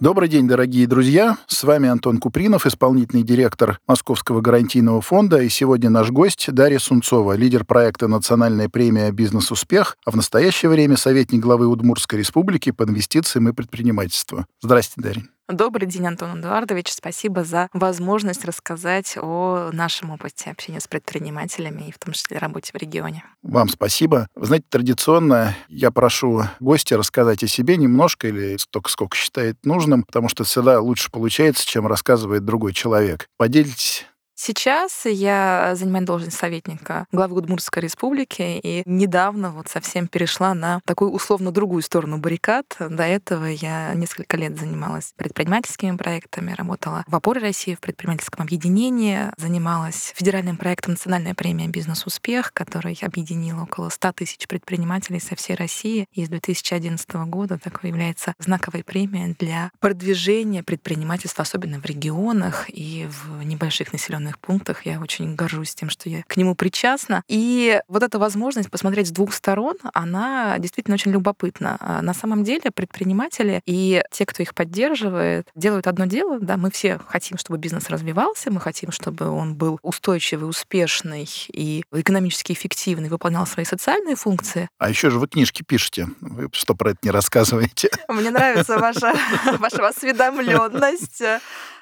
Добрый день, дорогие друзья. С вами Антон Купринов, исполнительный директор Московского гарантийного фонда. И сегодня наш гость Дарья Сунцова, лидер проекта «Национальная премия «Бизнес-успех», а в настоящее время советник главы Удмуртской республики по инвестициям и предпринимательству. Здравствуйте, Дарья. Добрый день, Антон Эдуардович. Спасибо за возможность рассказать о нашем опыте общения с предпринимателями и в том числе работе в регионе. Вам спасибо. Вы знаете, традиционно я прошу гостя рассказать о себе немножко или столько, сколько считает нужным, потому что всегда лучше получается, чем рассказывает другой человек. Поделитесь Сейчас я занимаю должность советника главы Удмуртской республики и недавно вот совсем перешла на такую условно другую сторону баррикад. До этого я несколько лет занималась предпринимательскими проектами, работала в опоре России в предпринимательском объединении, занималась федеральным проектом «Национальная премия «Бизнес-успех», который объединил около 100 тысяч предпринимателей со всей России. И с 2011 года такой является знаковой премией для продвижения предпринимательства, особенно в регионах и в небольших населенных населенных пунктах. Я очень горжусь тем, что я к нему причастна. И вот эта возможность посмотреть с двух сторон, она действительно очень любопытна. А на самом деле предприниматели и те, кто их поддерживает, делают одно дело. Да, мы все хотим, чтобы бизнес развивался, мы хотим, чтобы он был устойчивый, успешный и экономически эффективный, выполнял свои социальные функции. А еще же вы книжки пишете. Вы что про это не рассказываете? Мне нравится ваша, ваша осведомленность.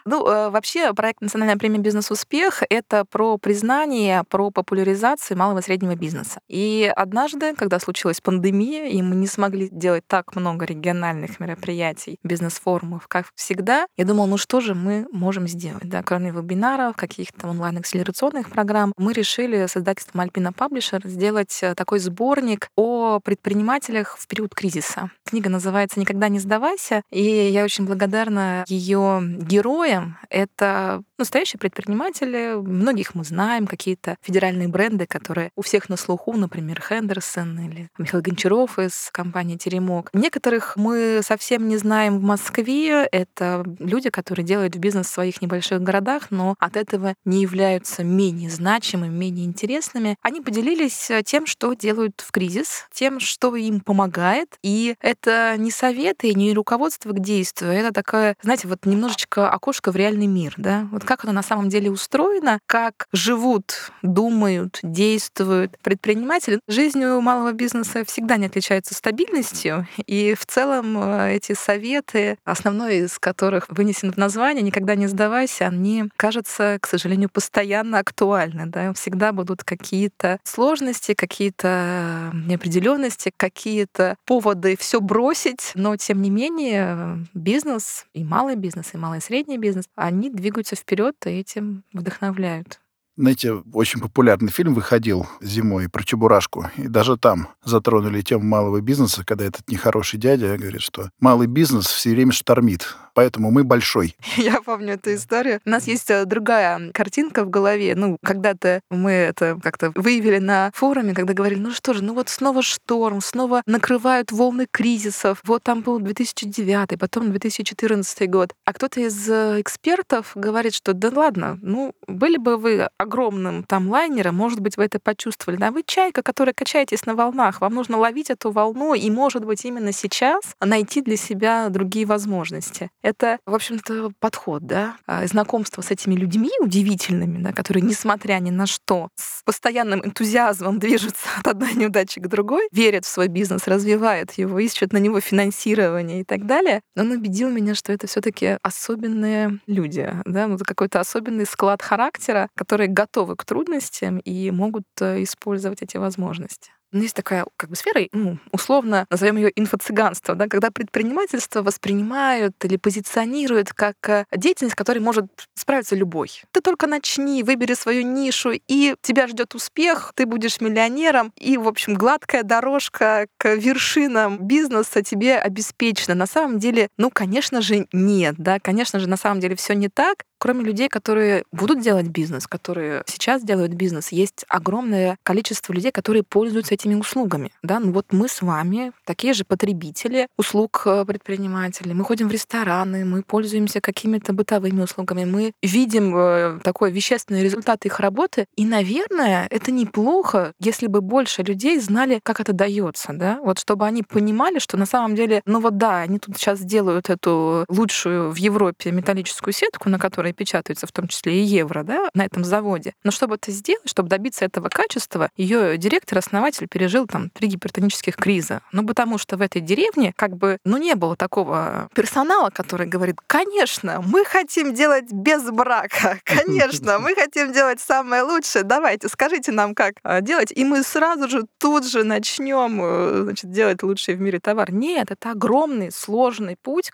Ну, э, вообще, проект «Национальная премия «Бизнес-успех» — это про признание, про популяризацию малого и среднего бизнеса. И однажды, когда случилась пандемия, и мы не смогли делать так много региональных мероприятий, бизнес-форумов, как всегда, я думала, ну что же мы можем сделать? Да, кроме вебинаров, каких-то онлайн-акселерационных программ, мы решили с издательством Alpina Publisher сделать э, такой сборник о предпринимателях в период кризиса. Книга называется «Никогда не сдавайся», и я очень благодарна ее героям, Китаем. Это настоящие предприниматели. Многих мы знаем, какие-то федеральные бренды, которые у всех на слуху, например, Хендерсон или Михаил Гончаров из компании «Теремок». Некоторых мы совсем не знаем в Москве. Это люди, которые делают бизнес в своих небольших городах, но от этого не являются менее значимыми, менее интересными. Они поделились тем, что делают в кризис, тем, что им помогает. И это не советы, не руководство к действию, это такое, знаете, вот немножечко окошко в реальный мир, да, вот как оно на самом деле устроено, как живут, думают, действуют предприниматели. Жизнь у малого бизнеса всегда не отличается стабильностью, и в целом э, эти советы, основной из которых вынесен в название «Никогда не сдавайся», они, кажется, к сожалению, постоянно актуальны, да, всегда будут какие-то сложности, какие-то неопределенности, какие-то поводы все бросить, но тем не менее бизнес и малый бизнес, и малый и средний бизнес бизнес, они двигаются вперед и этим вдохновляют. Знаете, очень популярный фильм выходил зимой про Чебурашку. И даже там затронули тему малого бизнеса, когда этот нехороший дядя говорит, что малый бизнес все время штормит поэтому мы большой. Я помню эту историю. У нас есть э, другая картинка в голове. Ну, когда-то мы это как-то выявили на форуме, когда говорили, ну что же, ну вот снова шторм, снова накрывают волны кризисов. Вот там был 2009, потом 2014 год. А кто-то из э, экспертов говорит, что да ладно, ну были бы вы огромным там лайнером, может быть, вы это почувствовали. Да вы чайка, которая качаетесь на волнах, вам нужно ловить эту волну и, может быть, именно сейчас найти для себя другие возможности. Это, в общем-то, подход, да, а, знакомство с этими людьми удивительными, да, которые, несмотря ни на что, с постоянным энтузиазмом движутся от одной неудачи к другой, верят в свой бизнес, развивают его, ищут на него финансирование и так далее. Он убедил меня, что это все таки особенные люди, да, ну, какой-то особенный склад характера, которые готовы к трудностям и могут э, использовать эти возможности. Ну, есть такая как бы сфера, ну, условно назовем ее инфо-цыганство, да, когда предпринимательство воспринимают или позиционируют как э, деятельность, которой может справиться любой. Ты только начни, выбери свою нишу, и тебя ждет успех, ты будешь миллионером, и, в общем, гладкая дорожка к вершинам бизнеса тебе обеспечена. На самом деле, ну, конечно же, нет, да, конечно же, на самом деле все не так. Кроме людей, которые будут делать бизнес, которые сейчас делают бизнес, есть огромное количество людей, которые пользуются этими услугами. Да? Ну вот мы с вами такие же потребители услуг э, предпринимателей. Мы ходим в рестораны, мы пользуемся какими-то бытовыми услугами, мы видим э, такой вещественный результат их работы. И, наверное, это неплохо, если бы больше людей знали, как это дается. Да? Вот чтобы они понимали, что на самом деле, ну вот да, они тут сейчас делают эту лучшую в Европе металлическую сетку, на которой печатаются в том числе и евро, да, на этом заводе. Но чтобы это сделать, чтобы добиться этого качества, ее директор, основатель пережил там три гипертонических криза. Ну, потому что в этой деревне как бы, ну, не было такого персонала, который говорит, конечно, мы хотим делать без брака, конечно, мы хотим делать самое лучшее, давайте, скажите нам, как а, делать, и мы сразу же тут же начнем э, значит, делать лучший в мире товар. Нет, это огромный, сложный путь.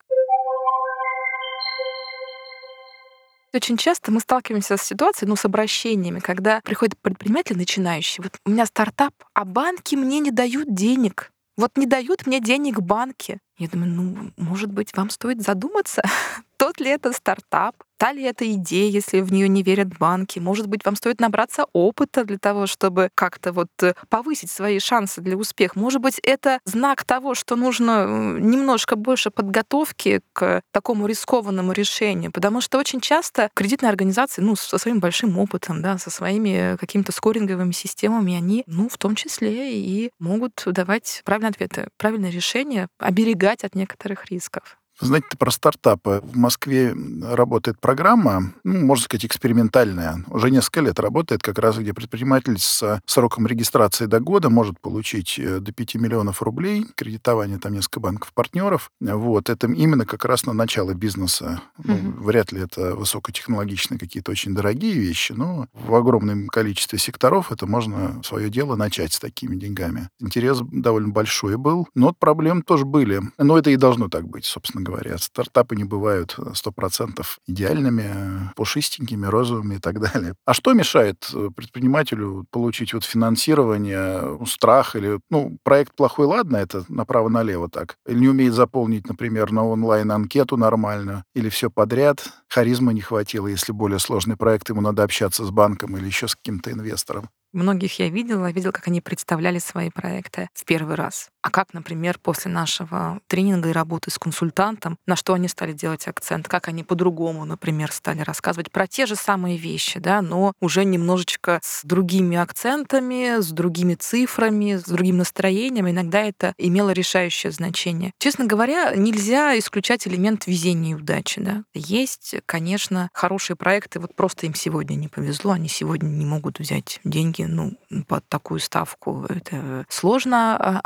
Очень часто мы сталкиваемся с ситуацией, ну, с обращениями, когда приходит предприниматель начинающий. Вот у меня стартап, а банки мне не дают денег. Вот не дают мне денег банки. Я думаю, ну, может быть, вам стоит задуматься, тот ли это стартап, та ли это идея, если в нее не верят банки. Может быть, вам стоит набраться опыта для того, чтобы как-то вот э, повысить свои шансы для успеха. Может быть, это знак того, что нужно немножко больше подготовки к такому рискованному решению. Потому что очень часто кредитные организации, ну, со своим большим опытом, да, со своими какими-то скоринговыми системами, они, ну, в том числе и могут давать правильные ответы, правильные решения, оберегать от некоторых рисков. Знаете, про стартапы. В Москве работает программа, ну, можно сказать, экспериментальная. Уже несколько лет работает, как раз где предприниматель с сроком регистрации до года может получить э, до 5 миллионов рублей. Кредитование там несколько банков-партнеров. Вот. Это именно как раз на начало бизнеса. Ну, mm-hmm. Вряд ли это высокотехнологичные какие-то очень дорогие вещи, но в огромном количестве секторов это можно свое дело начать с такими деньгами. Интерес довольно большой был, но проблем тоже были. Но это и должно так быть, собственно говоря говоря. Стартапы не бывают 100% э, идеальными, э, пушистенькими, розовыми и так далее. А что мешает э, предпринимателю получить вот финансирование, страх или, ну, проект плохой, ладно, это направо-налево так. Или не умеет заполнить, например, на онлайн анкету нормально, или все подряд. Харизма не хватило, если более сложный проект, ему надо общаться с банком или еще с каким-то инвестором. Многих я видела, видела, как они представляли свои проекты в первый раз. А как, например, после нашего тренинга и работы с консультантом, на что они стали делать акцент, как они по-другому, например, стали рассказывать про те же самые вещи, да, но уже немножечко с другими акцентами, с другими цифрами, с другим настроением. Иногда это имело решающее значение. Честно говоря, нельзя исключать элемент везения и удачи. Да. Есть, конечно, хорошие проекты, вот просто им сегодня не повезло, они сегодня не могут взять деньги ну, под такую ставку это сложно а,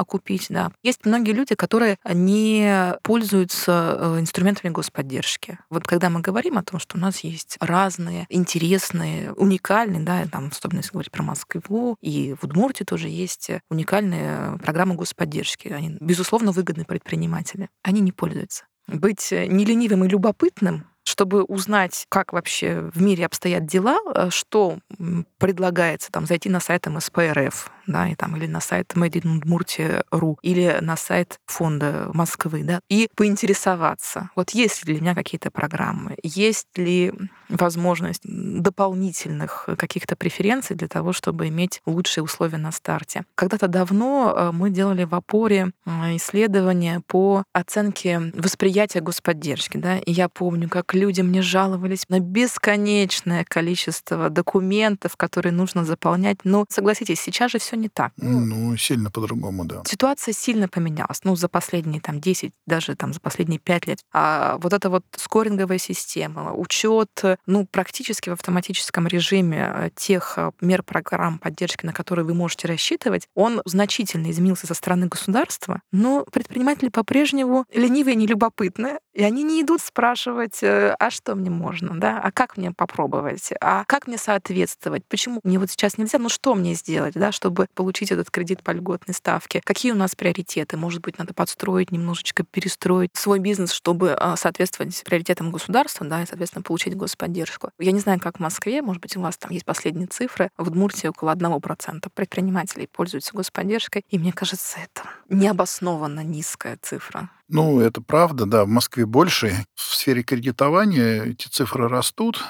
окупить. Да. Есть многие люди, которые не пользуются э, инструментами господдержки. Вот когда мы говорим о том, что у нас есть разные, интересные, уникальные, да, там, особенно если говорить про Москву, и в Удмуртии тоже есть уникальные программы господдержки. Они, безусловно, выгодны предприниматели. Они не пользуются. Быть не ленивым и любопытным чтобы узнать, как вообще в мире обстоят дела, э, что предлагается, там, зайти на сайт МСП-РФ, да, и там, или на сайт Made или на сайт фонда Москвы, да, и поинтересоваться, вот есть ли для меня какие-то программы, есть ли возможность дополнительных каких-то преференций для того, чтобы иметь лучшие условия на старте. Когда-то давно э, мы делали в опоре э, исследования по оценке восприятия господдержки, да, и я помню, как люди мне жаловались на бесконечное количество документов, которые нужно заполнять. Но согласитесь, сейчас же все не так. Ну, сильно по-другому, да. Ситуация сильно поменялась. Ну, за последние там 10, даже там за последние 5 лет. А вот эта вот скоринговая система, учет, ну, практически в автоматическом режиме э, тех э, мер программ поддержки, на которые вы можете рассчитывать, он значительно изменился со стороны государства, но предприниматели по-прежнему ленивые и нелюбопытные, и они не идут спрашивать, э, а что мне можно, да, а как мне попробовать, а как мне соответствовать, почему мне вот сейчас нельзя, ну что мне сделать, да, чтобы получить этот кредит по льготной ставке, какие у нас приоритеты, может быть, надо подстроить, немножечко перестроить свой бизнес, чтобы а, соответствовать приоритетам государства, да, и, соответственно, получить господдержку. Я не знаю, как в Москве, может быть, у вас там есть последние цифры, в Удмуртии около 1% предпринимателей пользуются господдержкой, и мне кажется, это необоснованно низкая цифра. Ну, это правда, да, в Москве больше. В сфере кредитования эти цифры растут.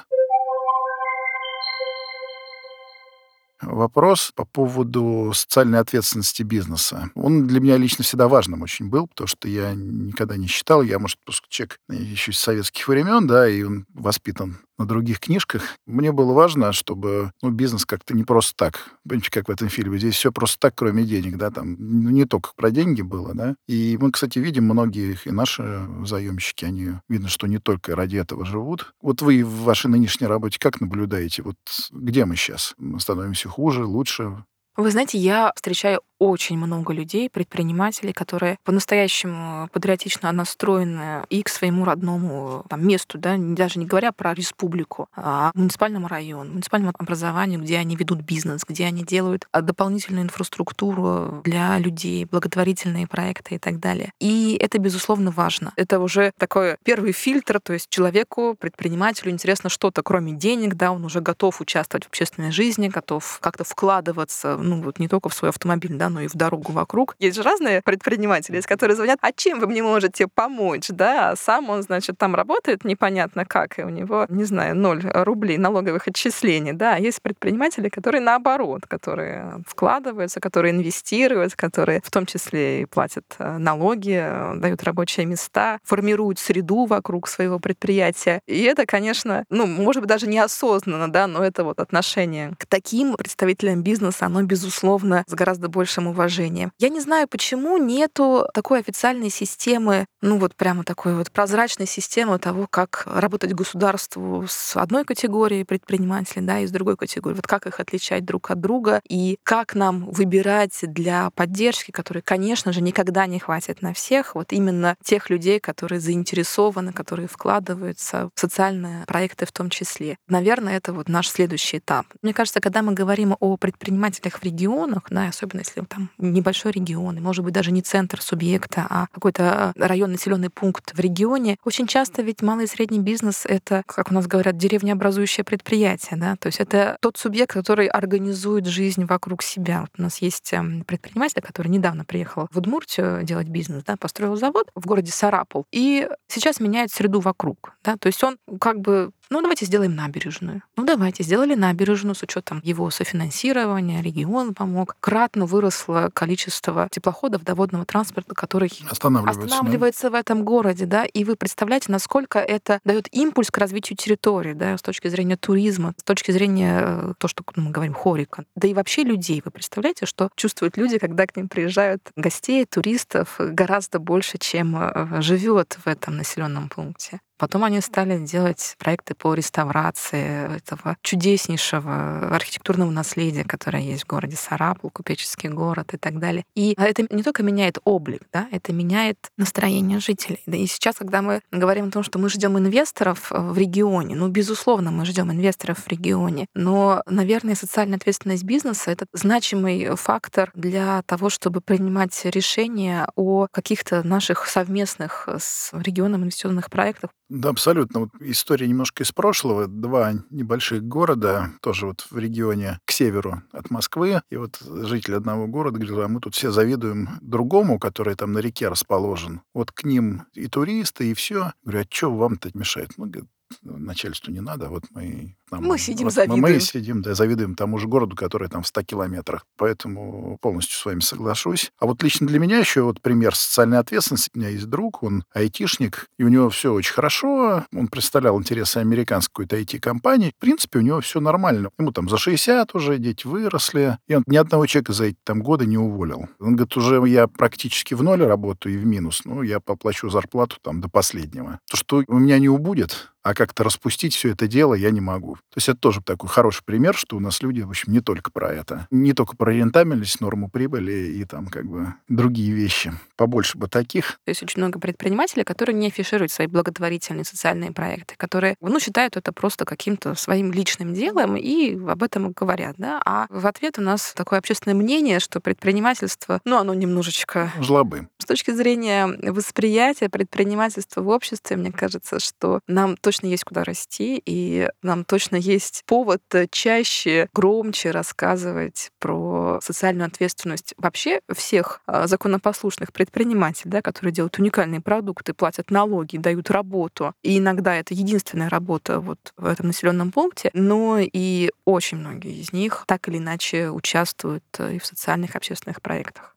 Вопрос по поводу социальной ответственности бизнеса. Он для меня лично всегда важным очень был, потому что я никогда не считал, я, может, человек еще из советских времен, да, и он воспитан на других книжках. Мне было важно, чтобы ну, бизнес как-то не просто так. Понимаете, как в этом фильме. Здесь все просто так, кроме денег, да, там ну, не только про деньги было, да. И мы, кстати, видим многие, и наши заемщики, они видно, что не только ради этого живут. Вот вы в вашей нынешней работе как наблюдаете? Вот где мы сейчас? Мы становимся хуже, лучше? Вы знаете, я встречаю очень много людей, предпринимателей, которые по-настоящему патриотично настроены и к своему родному там, месту, да, даже не говоря про республику, а муниципальному району, муниципальному образованию, где они ведут бизнес, где они делают а, дополнительную инфраструктуру для людей, благотворительные проекты и так далее. И это, безусловно, важно. Это уже такой первый фильтр, то есть человеку, предпринимателю интересно что-то, кроме денег, да, он уже готов участвовать в общественной жизни, готов как-то вкладываться, ну вот не только в свой автомобиль, да, да, но и в дорогу вокруг. Есть же разные предприниматели, с которые звонят, а чем вы мне можете помочь, да, а сам он, значит, там работает непонятно как, и у него, не знаю, ноль рублей налоговых отчислений, да, а есть предприниматели, которые наоборот, которые вкладываются, которые инвестируют, которые в том числе и платят э, налоги, э, дают рабочие места, формируют среду вокруг своего предприятия. И это, конечно, ну, может быть, даже неосознанно, да, но это вот отношение к таким представителям бизнеса, оно, безусловно, с гораздо больше большим уважением. Я не знаю, почему нету такой официальной системы, ну вот прямо такой вот прозрачной системы того, как работать государству с одной категорией предпринимателей, да, и с другой категорией. Вот как их отличать друг от друга и как нам выбирать для поддержки, которой, конечно же, никогда не хватит на всех, вот именно тех людей, которые заинтересованы, которые вкладываются в социальные проекты в том числе. Наверное, это вот наш следующий этап. Мне кажется, когда мы говорим о предпринимателях в регионах, да, особенно если там небольшой регион, и, может быть, даже не центр субъекта, а какой-то район, населенный пункт в регионе, очень часто ведь малый и средний бизнес — это, как у нас говорят, деревнеобразующее предприятие, да, то есть это тот субъект, который организует жизнь вокруг себя. Вот у нас есть эм, предприниматель, который недавно приехал в Удмуртию делать бизнес, да, построил завод в городе Сарапул, и сейчас меняет среду вокруг, да, то есть он как бы ну, давайте сделаем набережную. Ну, давайте, сделали набережную с учетом его софинансирования, регион помог. Кратно выросло количество теплоходов, доводного транспорта, который останавливается, останавливается да? в этом городе, да, и вы представляете, насколько это дает импульс к развитию территории, да, с точки зрения туризма, с точки зрения э, то, что ну, мы говорим хорика, да и вообще людей. Вы представляете, что чувствуют люди, когда к ним приезжают гостей, туристов гораздо больше, чем э, живет в этом населенном пункте. Потом они стали делать проекты по реставрации этого чудеснейшего архитектурного наследия, которое есть в городе Сарапул, купеческий город и так далее. И это не только меняет облик, да, это меняет настроение жителей. И сейчас, когда мы говорим о том, что мы ждем инвесторов в регионе, ну, безусловно, мы ждем инвесторов в регионе, но, наверное, социальная ответственность бизнеса — это значимый фактор для того, чтобы принимать решения о каких-то наших совместных с регионом инвестиционных проектах. Да, абсолютно. Вот история немножко из прошлого. Два небольших города, тоже вот в регионе к северу от Москвы. И вот житель одного города говорил, а мы тут все завидуем другому, который там на реке расположен. Вот к ним и туристы, и все. Говорю, а что вам-то мешает? Ну, говорит, начальству не надо, вот мы... Там, мы сидим, вот завидуем. Мы, сидим, да, завидуем тому же городу, который там в 100 километрах. Поэтому полностью с вами соглашусь. А вот лично для меня еще вот пример социальной ответственности. У меня есть друг, он айтишник, и у него все очень хорошо. Он представлял интересы американской какой-то IT-компании. В принципе, у него все нормально. Ему там за 60 уже, дети выросли. И он ни одного человека за эти там годы не уволил. Он говорит, уже я практически в ноль работаю и в минус. Ну, я поплачу зарплату там до последнего. То, что у меня не убудет, а как-то распустить все это дело я не могу. То есть это тоже такой хороший пример, что у нас люди, в общем, не только про это. Не только про рентабельность, норму прибыли и там как бы другие вещи. Побольше бы таких. То есть очень много предпринимателей, которые не афишируют свои благотворительные социальные проекты, которые, ну, считают это просто каким-то своим личным делом и об этом говорят, да. А в ответ у нас такое общественное мнение, что предпринимательство, ну, оно немножечко... Жлобы. С точки зрения восприятия предпринимательства в обществе, мне кажется, что нам точно точно есть куда расти, и нам точно конечно, есть повод чаще, громче рассказывать про социальную ответственность вообще всех а, законопослушных предпринимателей, да, которые делают уникальные продукты, платят налоги, дают работу. И иногда это единственная работа вот в этом населенном пункте, но и очень многие из них так или иначе участвуют и в социальных общественных проектах.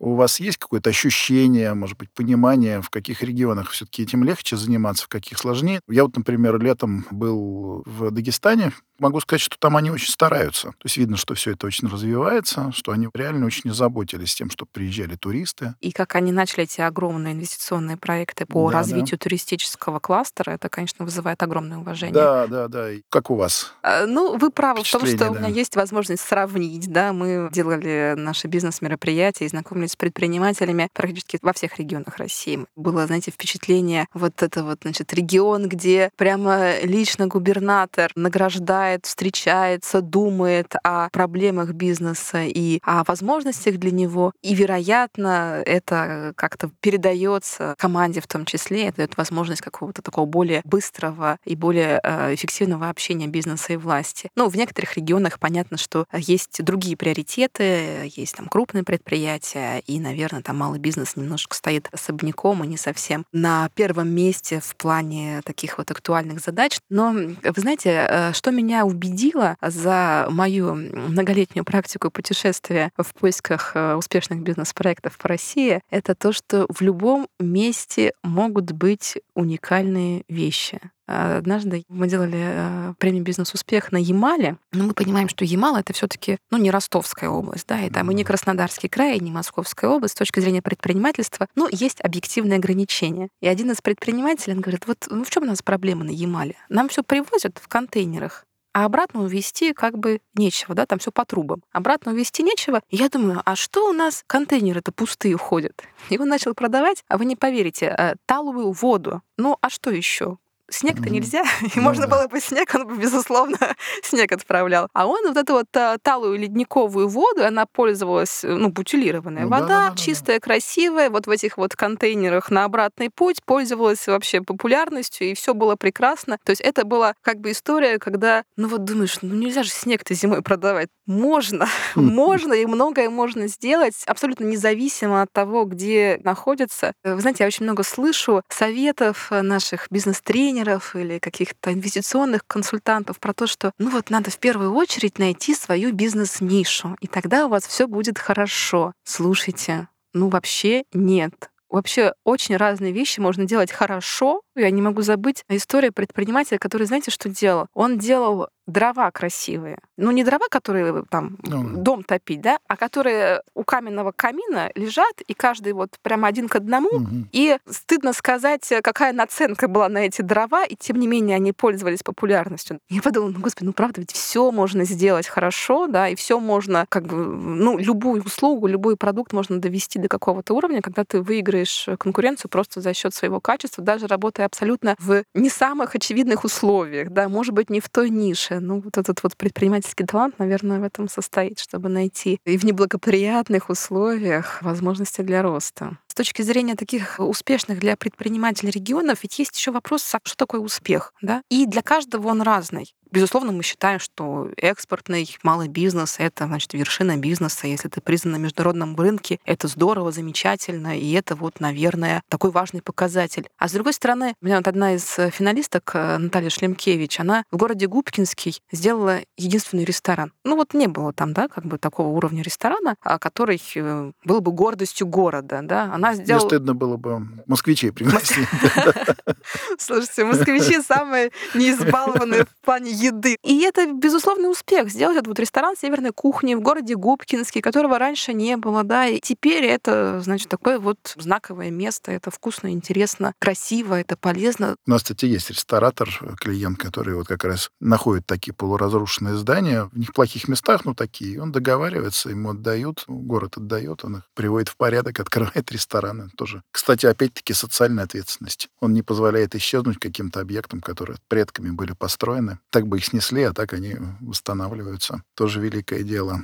У вас есть какое-то ощущение, может быть, понимание, в каких регионах все-таки этим легче заниматься, в каких сложнее? Я вот, например, летом был в Дагестане, могу сказать, что там они очень стараются. То есть видно, что все это очень развивается, что они реально очень заботились тем, чтобы приезжали туристы. И как они начали эти огромные инвестиционные проекты по да, развитию да. туристического кластера, это, конечно, вызывает огромное уважение. Да, да, да. Как у вас? А, ну, вы правы в том, что да. у меня есть возможность сравнить. Да, мы делали наши бизнес-мероприятия и знакомились с предпринимателями практически во всех регионах России. Было, знаете, впечатление вот это вот, значит, регион, где прямо лично губернатор награждает встречается, думает о проблемах бизнеса и о возможностях для него. И, вероятно, это как-то передается команде в том числе, это дает возможность какого-то такого более быстрого и более э, эффективного общения бизнеса и власти. Ну, в некоторых регионах понятно, что есть другие приоритеты, есть там крупные предприятия, и, наверное, там малый бизнес немножко стоит особняком и не совсем на первом месте в плане таких вот актуальных задач. Но, вы знаете, э, что меня убедила за мою многолетнюю практику путешествия в поисках э, успешных бизнес-проектов по России, это то, что в любом месте могут быть уникальные вещи. Однажды мы делали э, премию «Бизнес-успех» на Ямале, но мы понимаем, что Ямал — это все таки ну, не Ростовская область, да, и там и не Краснодарский край, и не Московская область. С точки зрения предпринимательства, ну, есть объективные ограничения. И один из предпринимателей, он говорит, вот ну, в чем у нас проблема на Ямале? Нам все привозят в контейнерах, а обратно увезти как бы нечего, да, там все по трубам. Обратно увезти нечего. Я думаю, а что у нас контейнеры-то пустые уходят? И он начал продавать, а вы не поверите, э, таловую воду. Ну, а что еще? Снег-то mm-hmm. нельзя, и ну, можно да. было бы снег, он бы, безусловно, снег отправлял. А он вот эту вот талую ледниковую воду, она пользовалась, э, ну, бутилированная ну, вода, да, да, чистая, да. красивая, вот в этих вот контейнерах на обратный путь, пользовалась вообще популярностью, и все было прекрасно. То есть это была как бы история, когда, ну вот думаешь, ну нельзя же снег-то зимой продавать. Можно, можно, и многое можно сделать, абсолютно независимо от того, где находится. Вы знаете, я очень много слышу советов наших бизнес-тренеров, тренеров или каких-то инвестиционных консультантов про то, что ну вот надо в первую очередь найти свою бизнес-нишу, и тогда у вас все будет хорошо. Слушайте, ну вообще нет. Вообще очень разные вещи можно делать хорошо. Я не могу забыть историю предпринимателя, который, знаете, что делал? Он делал дрова красивые. Ну, не дрова, которые там ну, дом топить, да, а которые у каменного камина лежат, и каждый вот прямо один к одному. Угу. И стыдно сказать, какая наценка была на эти дрова, и тем не менее они пользовались популярностью. Я подумала, ну, господи, ну, правда, ведь все можно сделать хорошо, да, и все можно, как бы, ну, любую услугу, любой продукт можно довести до какого-то уровня, когда ты выиграешь конкуренцию просто за счет своего качества, даже работая абсолютно в не самых очевидных условиях, да, может быть, не в той нише, ну, вот этот вот предпринимательский талант, наверное, в этом состоит, чтобы найти и в неблагоприятных условиях возможности для роста. С точки зрения таких успешных для предпринимателей регионов, ведь есть еще вопрос, а что такое успех, да? И для каждого он разный. Безусловно, мы считаем, что экспортный малый бизнес — это, значит, вершина бизнеса. Если ты признан на международном рынке, это здорово, замечательно, и это вот, наверное, такой важный показатель. А с другой стороны, у меня вот одна из финалисток, э, Наталья Шлемкевич, она в городе Губкинский сделала единственный ресторан. Ну вот не было там, да, как бы такого уровня ресторана, а который э, был бы гордостью города, да. Она сделала... Мне стыдно было бы москвичей пригласить. Слушайте, москвичи самые неизбалованные в плане еды. И это безусловный успех сделать этот вот ресторан северной кухни в городе Губкинский, которого раньше не было, да, и теперь это, значит, такое вот знаковое место, это вкусно, интересно, красиво, это полезно. У нас, кстати, есть ресторатор, клиент, который вот как раз находит такие полуразрушенные здания в них плохих местах, ну, такие, он договаривается, ему отдают, город отдает, он их приводит в порядок, открывает рестораны тоже. Кстати, опять-таки, социальная ответственность. Он не позволяет исчезнуть каким-то объектам, которые предками были построены. Так бы их снесли, а так они восстанавливаются. Тоже великое дело.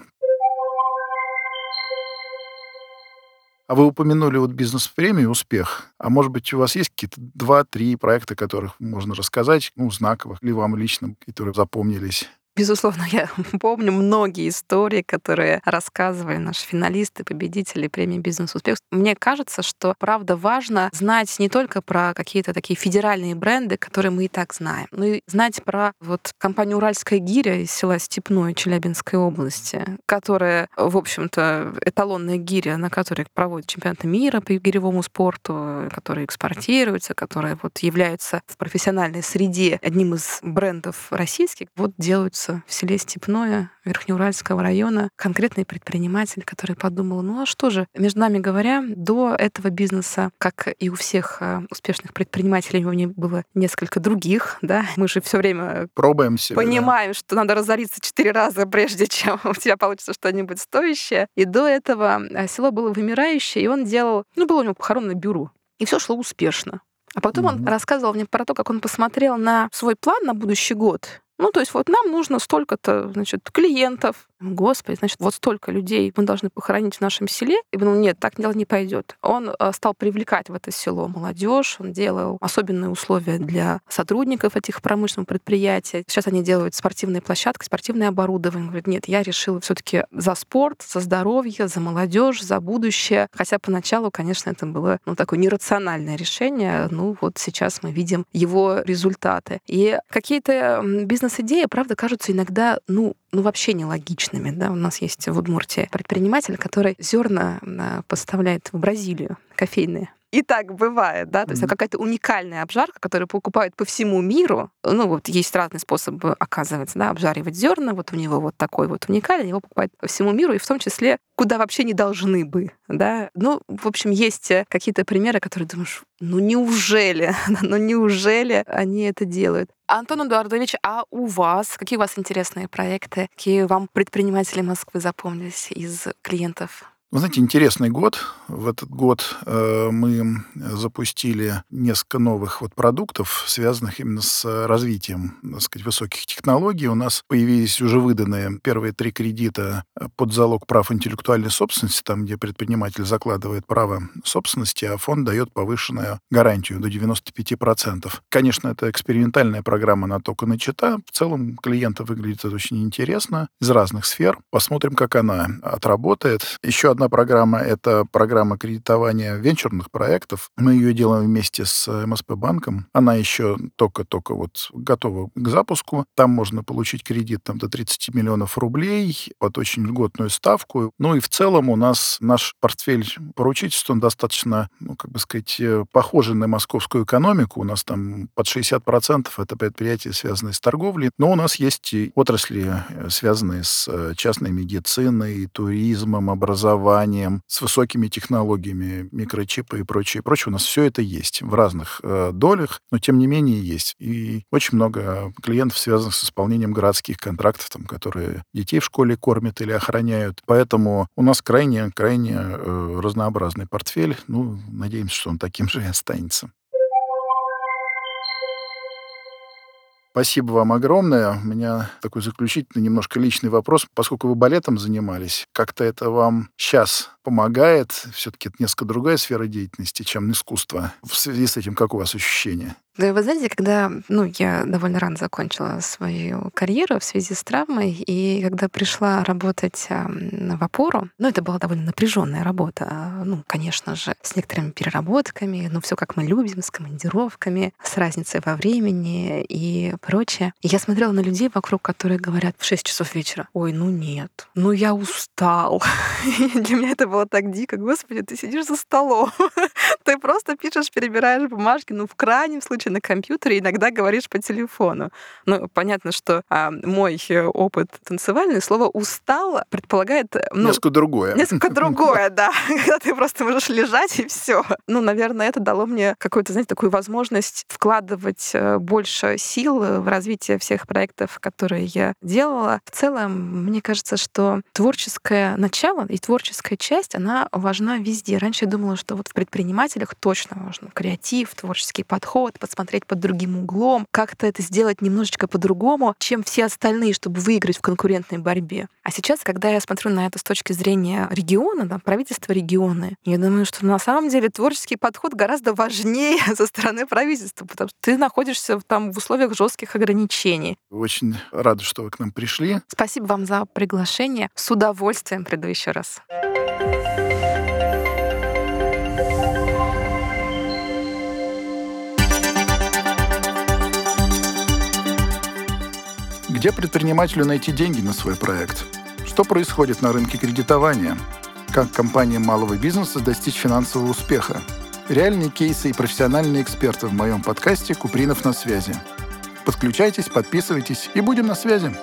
А вы упомянули вот бизнес-премию «Успех». А может быть, у вас есть какие-то два-три проекта, которых можно рассказать, ну, знаковых, или вам лично, которые запомнились? Безусловно, я помню многие истории, которые рассказывали наши финалисты, победители премии «Бизнес-успех». Мне кажется, что, правда, важно знать не только про какие-то такие федеральные бренды, которые мы и так знаем, но и знать про вот компанию «Уральская гиря» из села Степное Челябинской области, которая, в общем-то, эталонная гиря, на которой проводят чемпионаты мира по гиревому спорту, которые экспортируются, которая вот является в профессиональной среде одним из брендов российских, вот делаются находится в селе Степное Верхнеуральского района конкретный предприниматель, который подумал, ну а что же, между нами говоря, до этого бизнеса, как и у всех э, успешных предпринимателей, у него было несколько других, да, мы же все время пробуем себя, понимаем, да. что надо разориться четыре раза, прежде чем у тебя получится что-нибудь стоящее. И до этого э, село было вымирающее, и он делал, ну, было у него похоронное бюро. И все шло успешно. А потом mm-hmm. он рассказывал мне про то, как он посмотрел на свой план на будущий год ну, то есть вот нам нужно столько-то, значит, клиентов. Господи, значит, вот столько людей мы должны похоронить в нашем селе. И ну, нет, так дело не пойдет. Он э, стал привлекать в это село молодежь, он делал особенные условия для сотрудников этих промышленных предприятий. Сейчас они делают спортивные площадки, спортивное оборудование. Он говорит, нет, я решила все таки за спорт, за здоровье, за молодежь, за будущее. Хотя поначалу, конечно, это было ну, такое нерациональное решение. Ну, вот сейчас мы видим его результаты. И какие-то бизнес бизнес-идеи, правда, кажутся иногда, ну, ну, вообще нелогичными. Да? У нас есть в Удмуртии предприниматель, который зерна а, поставляет в Бразилию, кофейные. И так бывает, да, то есть mm-hmm. какая-то уникальная обжарка, которую покупают по всему миру. Ну, вот есть разные способы, оказывается, да, обжаривать зерна. Вот у него вот такой вот уникальный, его покупают по всему миру, и в том числе, куда вообще не должны бы, да. Ну, в общем, есть э, какие-то примеры, которые думаешь, ну неужели, ну неужели они это делают? Антон Эдуардович, а у вас, какие у вас интересные проекты, какие вам предприниматели Москвы запомнились из клиентов? Вы знаете, интересный год. В этот год э, мы запустили несколько новых вот продуктов, связанных именно с развитием, так сказать, высоких технологий. У нас появились уже выданные первые три кредита под залог прав интеллектуальной собственности, там, где предприниматель закладывает право собственности, а фонд дает повышенную гарантию до 95%. Конечно, это экспериментальная программа, она только начата. В целом клиента выглядит это очень интересно из разных сфер. Посмотрим, как она отработает. Еще одна программа — это программа кредитования венчурных проектов. Мы ее делаем вместе с МСП банком. Она еще только-только вот готова к запуску. Там можно получить кредит там, до 30 миллионов рублей под очень льготную ставку. Ну и в целом у нас наш портфель поручительства, он достаточно, ну, как бы сказать, э, похожий на московскую экономику. У нас там под 60% это предприятия, связанные с торговлей. Но у нас есть и отрасли, э, связанные с э, частной медициной, туризмом, образованием, образованием, с высокими технологиями, микрочипы и прочее, прочее. У нас все это есть в разных э, долях, но тем не менее есть. И очень много клиентов, связанных с исполнением городских контрактов, там, которые детей в школе кормят или охраняют. Поэтому у нас крайне-крайне э, разнообразный портфель. Ну, надеемся, что он таким же и останется. Спасибо вам огромное. У меня такой заключительный, немножко личный вопрос. Поскольку вы балетом занимались, как-то это вам сейчас помогает? Все-таки это несколько другая сфера деятельности, чем искусство. В связи с этим, как у вас ощущения? Да, вы знаете, когда ну, я довольно рано закончила свою карьеру в связи с травмой, и когда пришла работать в опору, ну, это была довольно напряженная работа. Ну, конечно же, с некоторыми переработками, ну, все как мы любим, с командировками, с разницей во времени и прочее. И я смотрела на людей вокруг, которые говорят в 6 часов вечера, ой, ну нет, ну я устал. Для меня это было так дико. Господи, ты сидишь за столом, ты просто пишешь, перебираешь бумажки, ну, в крайнем случае на компьютере, иногда говоришь по телефону. Ну, понятно, что а, мой э, опыт танцевальный, слово «устал» предполагает... Э, ну, несколько другое. Несколько другое, да. Когда ты просто можешь лежать, и все. Ну, наверное, это дало мне какую-то, знаете, такую возможность вкладывать э, больше сил в развитие всех проектов, которые я делала. В целом, мне кажется, что творческое начало и творческая часть, она важна везде. Раньше я думала, что вот в предпринимательстве предпринимателях точно важно. Креатив, творческий подход, посмотреть под другим углом, как-то это сделать немножечко по-другому, чем все остальные, чтобы выиграть в конкурентной борьбе. А сейчас, когда я смотрю на это с точки зрения региона, да, правительства региона, я думаю, что на самом деле творческий подход гораздо важнее со стороны правительства, потому что ты находишься там в условиях жестких ограничений. Очень рада, что вы к нам пришли. Спасибо вам за приглашение. С удовольствием приду еще раз. Где предпринимателю найти деньги на свой проект? Что происходит на рынке кредитования? Как компаниям малого бизнеса достичь финансового успеха? Реальные кейсы и профессиональные эксперты в моем подкасте «Купринов на связи». Подключайтесь, подписывайтесь и будем на связи.